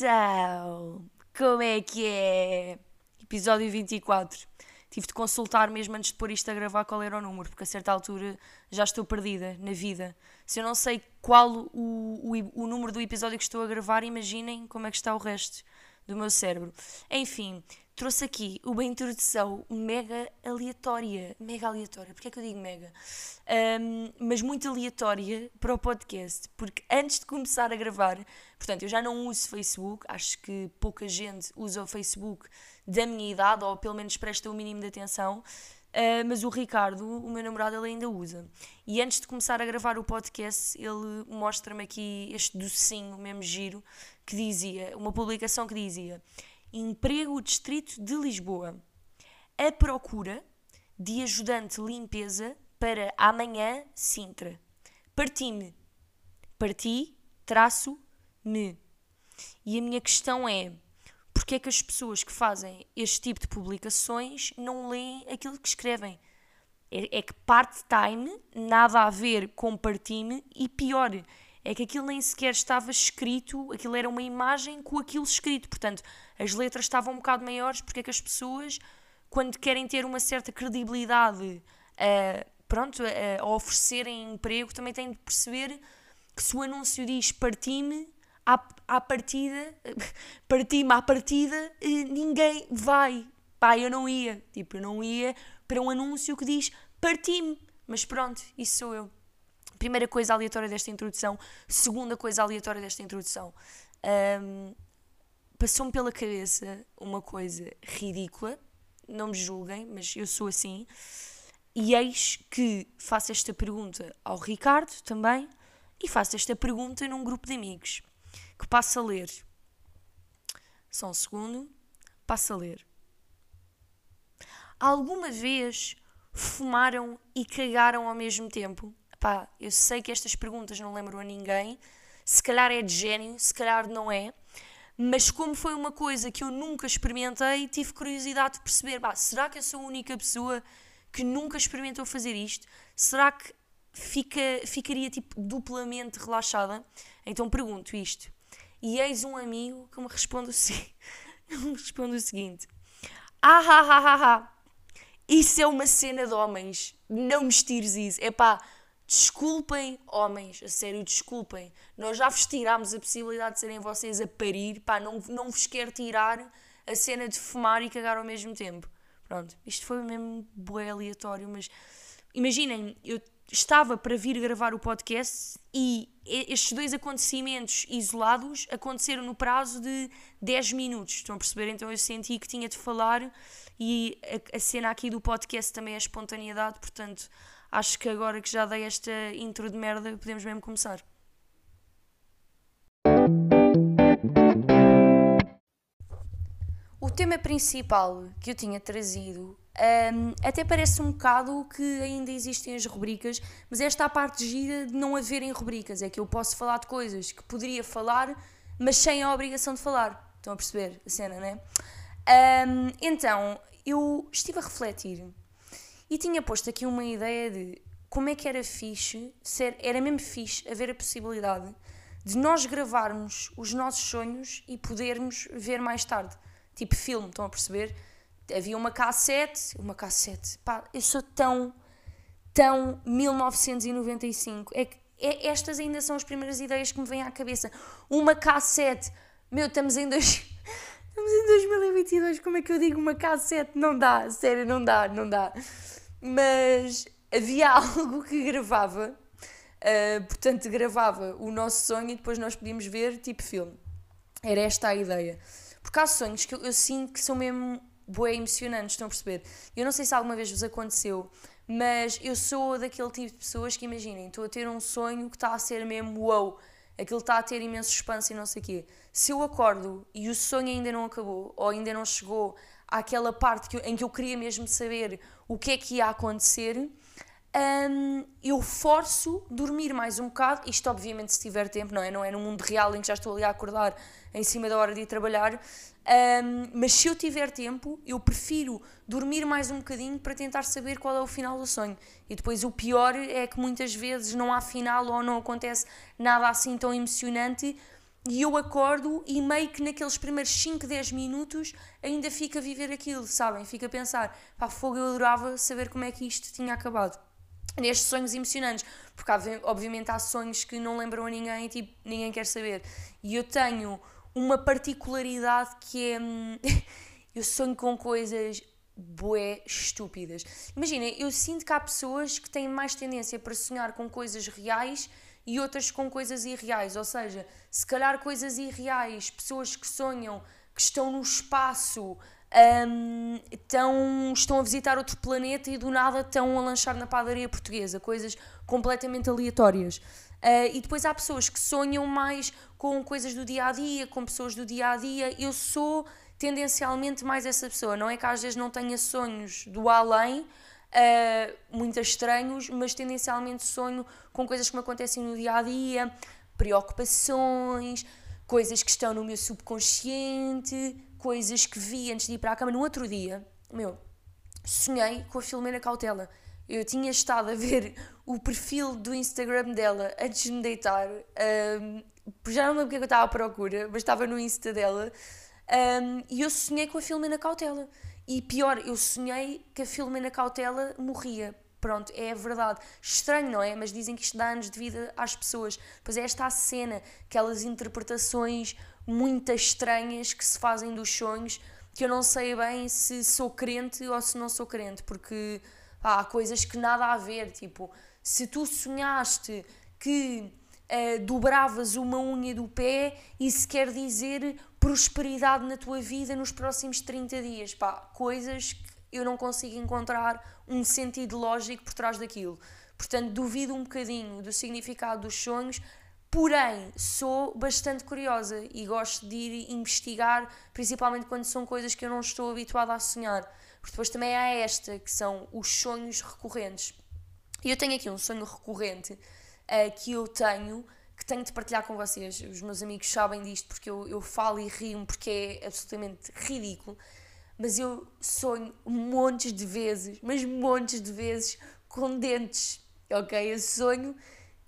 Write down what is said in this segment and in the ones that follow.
Então, como é que é? Episódio 24. Tive de consultar mesmo antes de pôr isto a gravar qual era o número, porque a certa altura já estou perdida na vida. Se eu não sei qual o, o, o número do episódio que estou a gravar, imaginem como é que está o resto do meu cérebro. Enfim, trouxe aqui uma introdução mega aleatória. Mega aleatória, porque é que eu digo mega? Um, mas muito aleatória para o podcast, porque antes de começar a gravar, portanto, eu já não uso Facebook, acho que pouca gente usa o Facebook da minha idade, ou pelo menos presta o mínimo de atenção. Uh, mas o Ricardo, o meu namorado, ele ainda usa. E antes de começar a gravar o podcast, ele mostra-me aqui este docinho, mesmo giro, que dizia, uma publicação que dizia: Emprego Distrito de Lisboa. A procura de ajudante limpeza para amanhã Sintra. Parti-me. Parti, traço, me. E a minha questão é porque é que as pessoas que fazem este tipo de publicações não leem aquilo que escrevem? É, é que part-time nada a ver com part-time e pior, é que aquilo nem sequer estava escrito, aquilo era uma imagem com aquilo escrito, portanto as letras estavam um bocado maiores porque é que as pessoas, quando querem ter uma certa credibilidade uh, pronto, a, a oferecerem emprego, também têm de perceber que se o anúncio diz part-time à, à partida, parti-me à partida, ninguém vai. Pá, eu não ia. Tipo, eu não ia para um anúncio que diz parti-me. Mas pronto, isso sou eu. Primeira coisa aleatória desta introdução. Segunda coisa aleatória desta introdução. Um, Passou-me pela cabeça uma coisa ridícula. Não me julguem, mas eu sou assim. E eis que faço esta pergunta ao Ricardo também. E faço esta pergunta num grupo de amigos que passa a ler. Só um segundo. Passa a ler. Alguma vez fumaram e cagaram ao mesmo tempo? Pá, eu sei que estas perguntas não lembram a ninguém. Se calhar é de gênio, se calhar não é. Mas como foi uma coisa que eu nunca experimentei, tive curiosidade de perceber, pá, será que eu sou a única pessoa que nunca experimentou fazer isto? Será que fica, ficaria tipo duplamente relaxada? Então pergunto isto. E eis um amigo que me responde o, se... me responde o seguinte: Ah, ah, ah, ah, ah, isso é uma cena de homens, não me estires isso. É pá, desculpem, homens, a sério, desculpem. Nós já vos tirámos a possibilidade de serem vocês a parir, pá, não, não vos quero tirar a cena de fumar e cagar ao mesmo tempo. Pronto, isto foi mesmo bué aleatório, mas imaginem, eu estava para vir gravar o podcast e estes dois acontecimentos isolados aconteceram no prazo de 10 minutos. Estão a perceber? Então eu senti que tinha de falar e a, a cena aqui do podcast também é espontaneidade, portanto acho que agora que já dei esta intro de merda podemos mesmo começar. O tema principal que eu tinha trazido um, até parece um bocado que ainda existem as rubricas, mas esta é a parte gira de não haverem rubricas. É que eu posso falar de coisas que poderia falar, mas sem a obrigação de falar. Estão a perceber a cena, né? Um, então, eu estive a refletir e tinha posto aqui uma ideia de como é que era fixe, ser, era mesmo fixe haver a possibilidade de nós gravarmos os nossos sonhos e podermos ver mais tarde. Tipo filme, estão a perceber? havia uma cassete, uma cassete, pá, eu sou tão, tão 1995, é que é, estas ainda são as primeiras ideias que me vêm à cabeça. Uma cassete, meu, estamos em dois, estamos em 2022, como é que eu digo uma cassete? Não dá, sério, não dá, não dá. Mas havia algo que gravava, uh, portanto gravava o nosso sonho e depois nós podíamos ver tipo filme. Era esta a ideia. Porque há sonhos que eu, eu sinto que são mesmo bué emocionantes, estão a perceber? Eu não sei se alguma vez vos aconteceu, mas eu sou daquele tipo de pessoas que imaginem, estou a ter um sonho que está a ser mesmo wow, aquilo está a ter imenso suspense e não sei o quê. Se eu acordo e o sonho ainda não acabou, ou ainda não chegou àquela parte que eu, em que eu queria mesmo saber o que é que ia acontecer, um, eu forço dormir mais um bocado, isto obviamente se tiver tempo, não é? Não é no mundo real em que já estou ali a acordar em cima da hora de ir trabalhar, um, mas se eu tiver tempo, eu prefiro dormir mais um bocadinho para tentar saber qual é o final do sonho. E depois o pior é que muitas vezes não há final ou não acontece nada assim tão emocionante e eu acordo e meio que naqueles primeiros 5, 10 minutos ainda fico a viver aquilo, sabem? Fico a pensar, pá, fogo, eu adorava saber como é que isto tinha acabado. Nestes sonhos emocionantes, porque obviamente há sonhos que não lembram a ninguém e tipo, ninguém quer saber. E eu tenho uma particularidade que é. Hum, eu sonho com coisas bué estúpidas. Imagina, eu sinto que há pessoas que têm mais tendência para sonhar com coisas reais e outras com coisas irreais. Ou seja, se calhar coisas irreais, pessoas que sonham que estão no espaço, um, estão, estão a visitar outro planeta e do nada estão a lanchar na padaria portuguesa. Coisas completamente aleatórias. Uh, e depois há pessoas que sonham mais com coisas do dia a dia, com pessoas do dia a dia. Eu sou tendencialmente mais essa pessoa. Não é que às vezes não tenha sonhos do além, uh, muito estranhos, mas tendencialmente sonho com coisas que me acontecem no dia a dia, preocupações, coisas que estão no meu subconsciente, coisas que vi antes de ir para a cama. No outro dia, meu, sonhei com a Filomena Cautela. Eu tinha estado a ver o perfil do Instagram dela antes de me deitar. Um, já não lembro porque é eu estava à procura, mas estava no Insta dela. Um, e eu sonhei com a Filomena Cautela. E pior, eu sonhei que a Filomena Cautela morria. Pronto, é verdade. Estranho, não é? Mas dizem que isto dá anos de vida às pessoas. Pois é esta a cena, aquelas interpretações muito estranhas que se fazem dos sonhos, que eu não sei bem se sou crente ou se não sou crente, porque há coisas que nada a ver. Tipo, se tu sonhaste que uh, dobravas uma unha do pé, isso quer dizer prosperidade na tua vida nos próximos 30 dias. Pá, coisas que eu não consigo encontrar um sentido lógico por trás daquilo. Portanto, duvido um bocadinho do significado dos sonhos, porém sou bastante curiosa e gosto de ir investigar, principalmente quando são coisas que eu não estou habituada a sonhar. Porque depois também há esta, que são os sonhos recorrentes. E eu tenho aqui um sonho recorrente uh, que eu tenho tenho de partilhar com vocês. Os meus amigos sabem disto porque eu, eu falo e rio porque é absolutamente ridículo. Mas eu sonho montes de vezes, mas montes de vezes, com dentes, ok? Eu sonho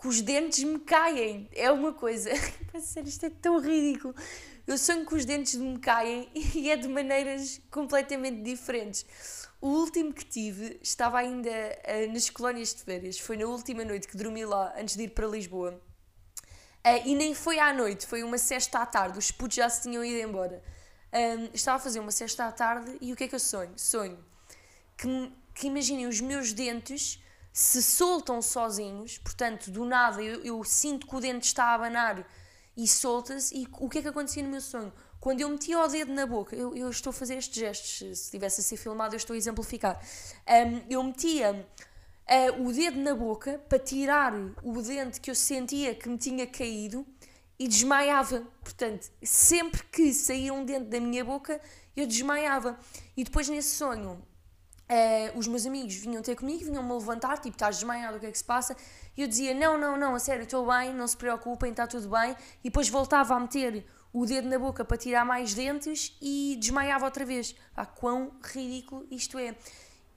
que os dentes me caem. É uma coisa. Isto é tão ridículo. Eu sonho que os dentes me caem e é de maneiras completamente diferentes. O último que tive estava ainda uh, nas colónias de férias. Foi na última noite que dormi lá, antes de ir para Lisboa. Uh, e nem foi à noite, foi uma sexta à tarde. Os putos já se tinham ido embora. Um, estava a fazer uma sexta à tarde e o que é que eu sonho? Sonho que, que imaginem os meus dentes se soltam sozinhos, portanto, do nada eu, eu sinto que o dente está a abanar e solta-se. E o que é que acontecia no meu sonho? Quando eu metia o dedo na boca, eu, eu estou a fazer estes gestos, se estivesse a ser filmado, eu estou a exemplificar. Um, eu metia uh, o dedo na boca para tirar o dente que eu sentia que me tinha caído e desmaiava. Portanto, sempre que saía um dente da minha boca, eu desmaiava. E depois nesse sonho, uh, os meus amigos vinham ter comigo, vinham-me levantar, tipo, estás desmaiado, o que é que se passa? E eu dizia, não, não, não, a sério, estou bem, não se preocupem, está tudo bem. E depois voltava a meter o dedo na boca para tirar mais dentes e desmaiava outra vez. Ah, quão ridículo isto é.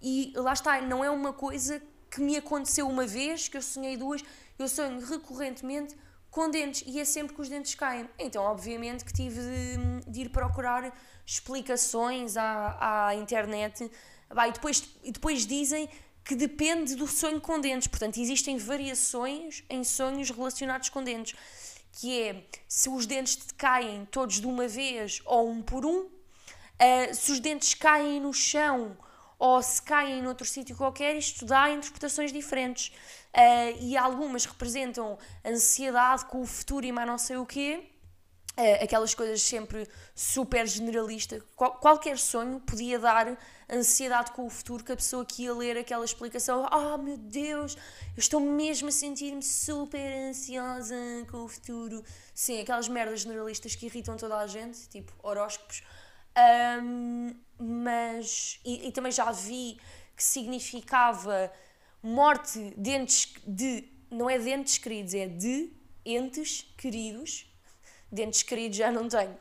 E lá está, não é uma coisa que me aconteceu uma vez, que eu sonhei duas, eu sonho recorrentemente com dentes e é sempre que os dentes caem. Então, obviamente, que tive de, de ir procurar explicações à, à internet. Bah, e, depois, e depois dizem que depende do sonho com dentes. Portanto, existem variações em sonhos relacionados com dentes. Que é se os dentes te caem todos de uma vez ou um por um, uh, se os dentes caem no chão ou se caem noutro sítio qualquer, isto dá interpretações diferentes. Uh, e algumas representam ansiedade com o futuro e mais não sei o quê. Uh, aquelas coisas sempre super generalistas. Qual, qualquer sonho podia dar ansiedade com o futuro que a pessoa que ia ler aquela explicação, ah oh, meu Deus, eu estou mesmo a sentir-me super ansiosa com o futuro. Sim, aquelas merdas generalistas que irritam toda a gente, tipo horóscopos. Um, mas. E, e, também já vi que significava morte dentes de. Não é dentes queridos, é de entes queridos. Dentes queridos já não tenho.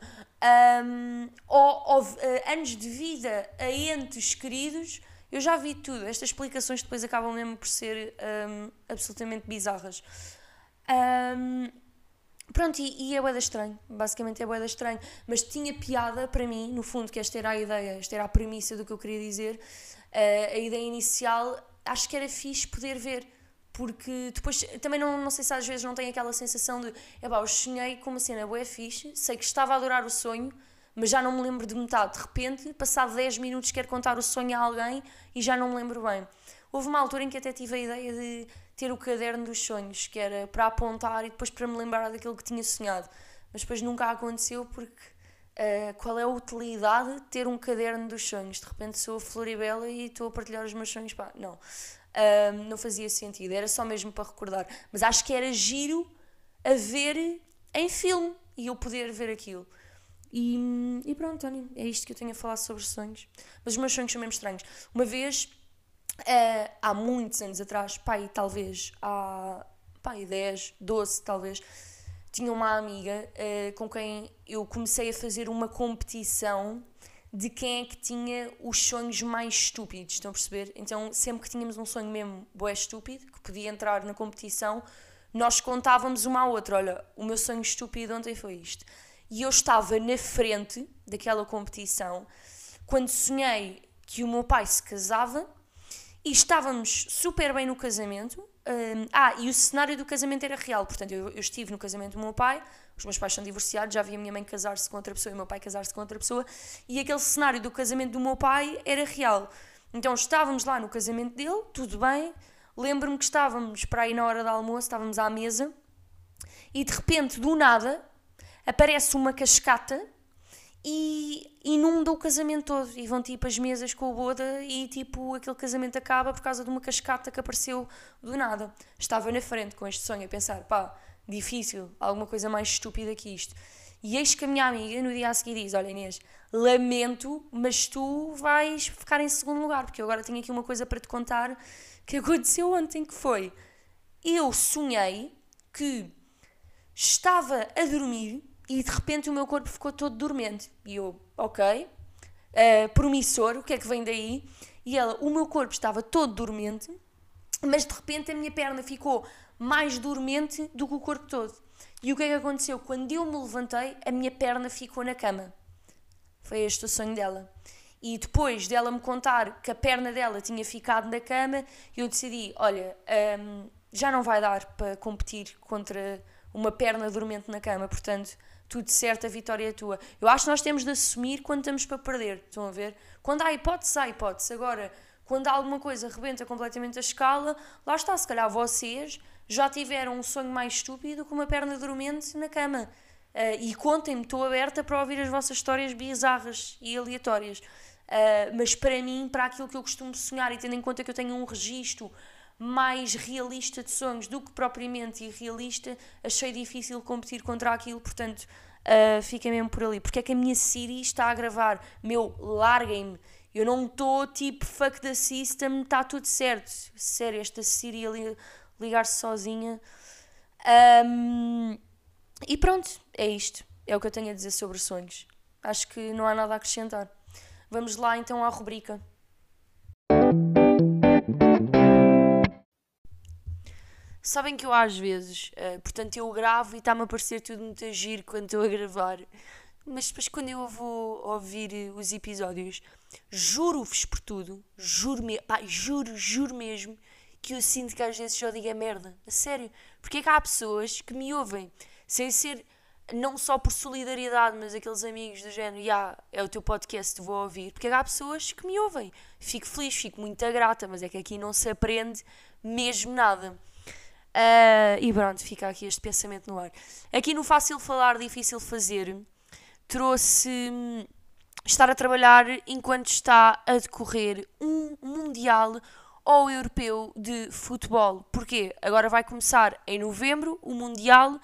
Um, ou, ou uh, anos de vida a entes queridos. Eu já vi tudo. Estas explicações depois acabam mesmo por ser um, absolutamente bizarras. Um, Pronto, e, e é boeda estranho, basicamente é boeda estranho, mas tinha piada para mim, no fundo, que esta era a ideia, esta era a premissa do que eu queria dizer, uh, a ideia inicial, acho que era fixe poder ver, porque depois também não, não sei se às vezes não tem aquela sensação de, é pá, eu sonhei com uma cena boa fixe, sei que estava a adorar o sonho, mas já não me lembro de metade, de repente, passado 10 minutos quero contar o sonho a alguém e já não me lembro bem. Houve uma altura em que até tive a ideia de ter o caderno dos sonhos, que era para apontar e depois para me lembrar daquilo que tinha sonhado. Mas depois nunca aconteceu porque uh, qual é a utilidade de ter um caderno dos sonhos? De repente sou a Floribela e estou a partilhar os meus sonhos. Pá, não. Uh, não fazia sentido, era só mesmo para recordar. Mas acho que era giro a ver em filme e eu poder ver aquilo. E, e pronto, Tony, é isto que eu tenho a falar sobre sonhos. Mas os meus sonhos são mesmo estranhos. Uma vez Há muitos anos atrás, pai, talvez há pai, 10, 12 talvez, tinha uma amiga uh, com quem eu comecei a fazer uma competição de quem é que tinha os sonhos mais estúpidos, estão a perceber? Então, sempre que tínhamos um sonho mesmo boé estúpido, que podia entrar na competição, nós contávamos uma à outra, olha, o meu sonho estúpido ontem foi isto. E eu estava na frente daquela competição quando sonhei que o meu pai se casava e estávamos super bem no casamento. Ah, e o cenário do casamento era real, portanto, eu, eu, estive no casamento do meu pai, os meus pais são divorciados, já vi a minha mãe casar-se com outra pessoa e o meu pai casar-se com outra pessoa, e aquele cenário do casamento do meu pai era real. Então estávamos lá no casamento dele, tudo bem. Lembro-me que estávamos para aí na hora do almoço, estávamos à mesa, e de repente, do nada, aparece uma cascata e inunda o casamento todo e vão tipo as mesas com o boda e tipo aquele casamento acaba por causa de uma cascata que apareceu do nada. Estava na frente com este sonho a pensar, pá, difícil, alguma coisa mais estúpida que isto. E eis que a minha amiga no dia a seguir diz: Olha Inês, lamento, mas tu vais ficar em segundo lugar, porque eu agora tenho aqui uma coisa para te contar que aconteceu ontem, que foi eu sonhei que estava a dormir e de repente o meu corpo ficou todo dormente. E eu, ok, uh, promissor, o que é que vem daí? E ela, o meu corpo estava todo dormente, mas de repente a minha perna ficou mais dormente do que o corpo todo. E o que é que aconteceu? Quando eu me levantei, a minha perna ficou na cama. Foi este o sonho dela. E depois dela me contar que a perna dela tinha ficado na cama, eu decidi: olha, um, já não vai dar para competir contra uma perna dormente na cama, portanto tudo certo, a vitória é tua. Eu acho que nós temos de assumir quando estamos para perder, estão a ver? Quando há hipótese, há hipótese. Agora, quando alguma coisa rebenta completamente a escala, lá está, se calhar vocês já tiveram um sonho mais estúpido com uma perna dormente na cama. Uh, e contem-me, estou aberta para ouvir as vossas histórias bizarras e aleatórias. Uh, mas para mim, para aquilo que eu costumo sonhar, e tendo em conta que eu tenho um registro mais realista de sonhos do que propriamente irrealista, achei difícil competir contra aquilo, portanto, uh, fiquei mesmo por ali. Porque é que a minha Siri está a gravar? Meu, larguem-me. Eu não estou tipo fuck the system, está tudo certo. Sério, esta Siri ali ligar-se sozinha. Um, e pronto, é isto. É o que eu tenho a dizer sobre sonhos. Acho que não há nada a acrescentar. Vamos lá então à rubrica. Sabem que eu às vezes, uh, portanto, eu gravo e está-me a parecer tudo muito giro quando estou a gravar, mas depois quando eu vou ouvir os episódios, juro-vos por tudo, juro, me pá, juro, juro mesmo, que eu sinto que às vezes só digo a merda, a sério, porque é que há pessoas que me ouvem, sem ser não só por solidariedade, mas aqueles amigos do género, yeah, é o teu podcast, vou ouvir, porque é há pessoas que me ouvem. Fico feliz, fico muito grata, mas é que aqui não se aprende mesmo nada. Uh, e pronto, fica aqui este pensamento no ar. Aqui no Fácil Falar, Difícil Fazer, trouxe hum, estar a trabalhar enquanto está a decorrer um Mundial ou Europeu de Futebol. Porquê? Agora vai começar em novembro o Mundial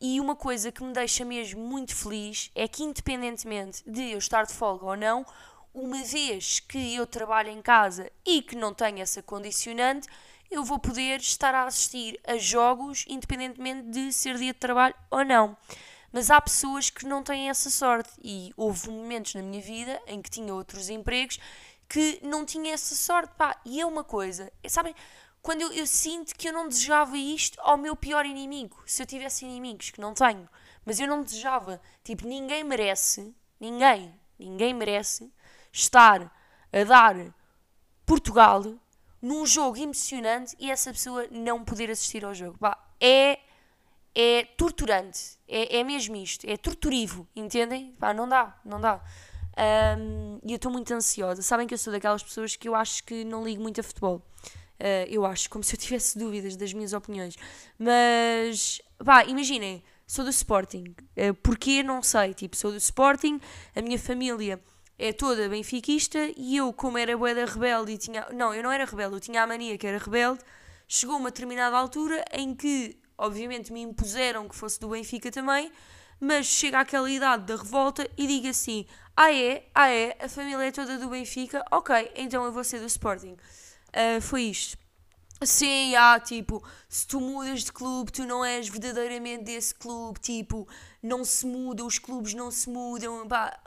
e uma coisa que me deixa mesmo muito feliz é que, independentemente de eu estar de folga ou não, uma vez que eu trabalho em casa e que não tenho essa condicionante, eu vou poder estar a assistir a jogos independentemente de ser dia de trabalho ou não. Mas há pessoas que não têm essa sorte e houve momentos na minha vida em que tinha outros empregos que não tinha essa sorte. Pá, e é uma coisa, sabem, quando eu, eu sinto que eu não desejava isto ao meu pior inimigo. Se eu tivesse inimigos, que não tenho, mas eu não desejava. Tipo, ninguém merece, ninguém, ninguém merece estar a dar Portugal num jogo emocionante e essa pessoa não poder assistir ao jogo. Bah, é, é torturante. É, é mesmo isto. É torturivo, entendem? Bah, não dá, não dá. Um, e eu estou muito ansiosa. Sabem que eu sou daquelas pessoas que eu acho que não ligo muito a futebol. Uh, eu acho, como se eu tivesse dúvidas das minhas opiniões. Mas, pá, imaginem, sou do Sporting. Uh, porquê? Não sei. Tipo, sou do Sporting, a minha família é toda benfiquista e eu, como era boeda rebelde e tinha. Não, eu não era rebelde, eu tinha a mania que era rebelde. Chegou uma determinada altura em que, obviamente, me impuseram que fosse do Benfica também, mas chega àquela idade da revolta e digo assim: ah é, ah é, a família é toda do Benfica, ok, então eu vou ser do Sporting. Uh, foi isto. Sim, há, tipo, se tu mudas de clube, tu não és verdadeiramente desse clube, tipo, não se muda, os clubes não se mudam, pá,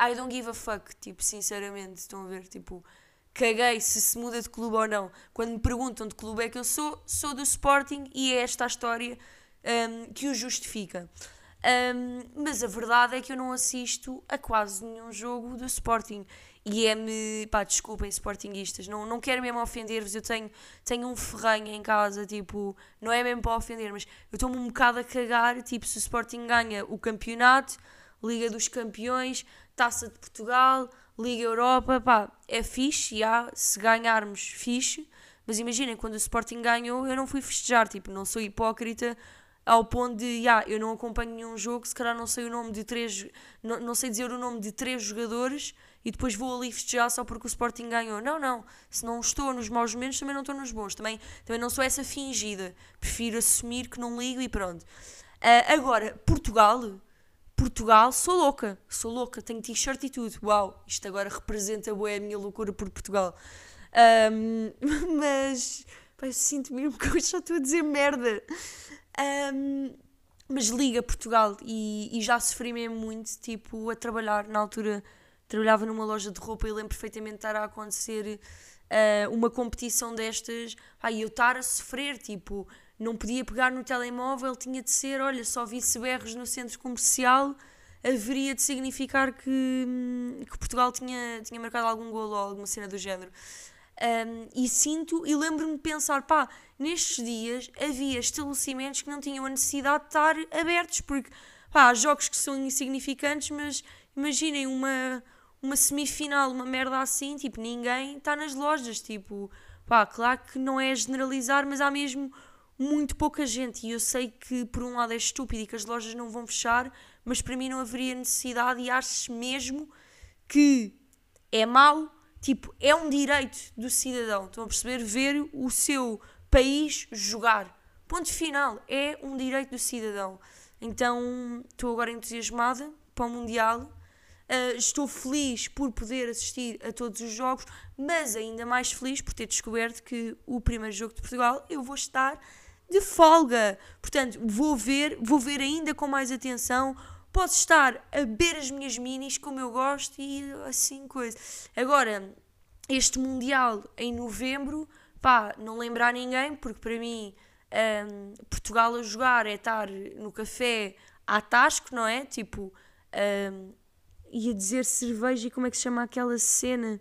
I don't give a fuck, tipo, sinceramente, estão a ver, tipo, caguei se se muda de clube ou não. Quando me perguntam de clube é que eu sou, sou do Sporting e é esta a história um, que o justifica. Um, mas a verdade é que eu não assisto a quase nenhum jogo do Sporting. E é-me. pá, desculpem, Sportingistas, não, não quero mesmo ofender-vos. Eu tenho, tenho um ferranho em casa, tipo, não é mesmo para ofender, mas eu estou-me um bocado a cagar. Tipo, se o Sporting ganha o campeonato, Liga dos Campeões, Taça de Portugal, Liga Europa, pá, é fixe, já, se ganharmos, fixe. Mas imaginem, quando o Sporting ganhou, eu não fui festejar, tipo, não sou hipócrita ao ponto de, já, eu não acompanho nenhum jogo, se calhar não sei o nome de três, não, não sei dizer o nome de três jogadores e depois vou ali festejar só porque o Sporting ganhou. Não, não, se não estou nos maus momentos, também não estou nos bons, também, também não sou essa fingida, prefiro assumir que não ligo e pronto. Uh, agora, Portugal, Portugal, sou louca, sou louca, tenho t-shirt e tudo, uau, isto agora representa boa a minha loucura por Portugal. Um, mas, sinto mesmo que eu já estou a dizer merda. Um, mas liga Portugal e, e, já sofri mesmo muito, tipo, a trabalhar. Na altura trabalhava numa loja de roupa e lembro perfeitamente de estar a acontecer uh, uma competição destas. Ai, eu estar a sofrer, tipo, não podia pegar no telemóvel, tinha de ser, olha, só vi-se berros no centro comercial, haveria de significar que, hum, que Portugal tinha, tinha marcado algum golo ou alguma cena do género. Um, e sinto e lembro-me de pensar, pá, nestes dias havia estabelecimentos que não tinham a necessidade de estar abertos, porque pá, há jogos que são insignificantes, mas imaginem uma, uma semifinal, uma merda assim, tipo, ninguém está nas lojas, tipo, pá, claro que não é generalizar, mas há mesmo muito pouca gente e eu sei que por um lado é estúpido e que as lojas não vão fechar, mas para mim não haveria necessidade e acho mesmo que é mau Tipo, é um direito do cidadão, estão a perceber? Ver o seu país jogar. Ponto final, é um direito do cidadão. Então, estou agora entusiasmada para o Mundial. Uh, estou feliz por poder assistir a todos os jogos, mas ainda mais feliz por ter descoberto que o primeiro jogo de Portugal eu vou estar de folga. Portanto, vou ver, vou ver ainda com mais atenção posso estar a beber as minhas minis como eu gosto e assim coisa. Agora, este Mundial em novembro, pá, não lembrar ninguém, porque para mim um, Portugal a jogar é estar no café à tasco, não é? Tipo, um, ia dizer cerveja e como é que se chama aquela cena?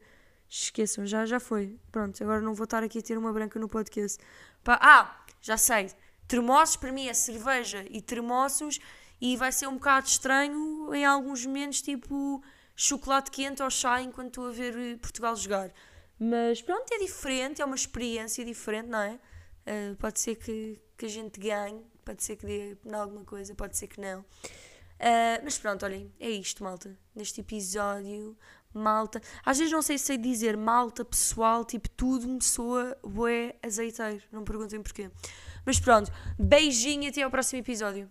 Esqueçam, já, já foi. Pronto, agora não vou estar aqui a ter uma branca no podcast. Pá, ah, já sei. Termossos para mim é cerveja e termossos e vai ser um bocado estranho em alguns momentos, tipo chocolate quente ou chá enquanto estou a ver eh, Portugal jogar. Mas pronto, é diferente, é uma experiência diferente, não é? Uh, pode ser que, que a gente ganhe, pode ser que dê em alguma coisa, pode ser que não. Uh, mas pronto, olhem, é isto, malta. Neste episódio, malta. Às vezes não sei se sei dizer malta, pessoal, tipo, tudo me soa bué azeiteiro. Não me perguntem porquê. Mas pronto, beijinho e até ao próximo episódio.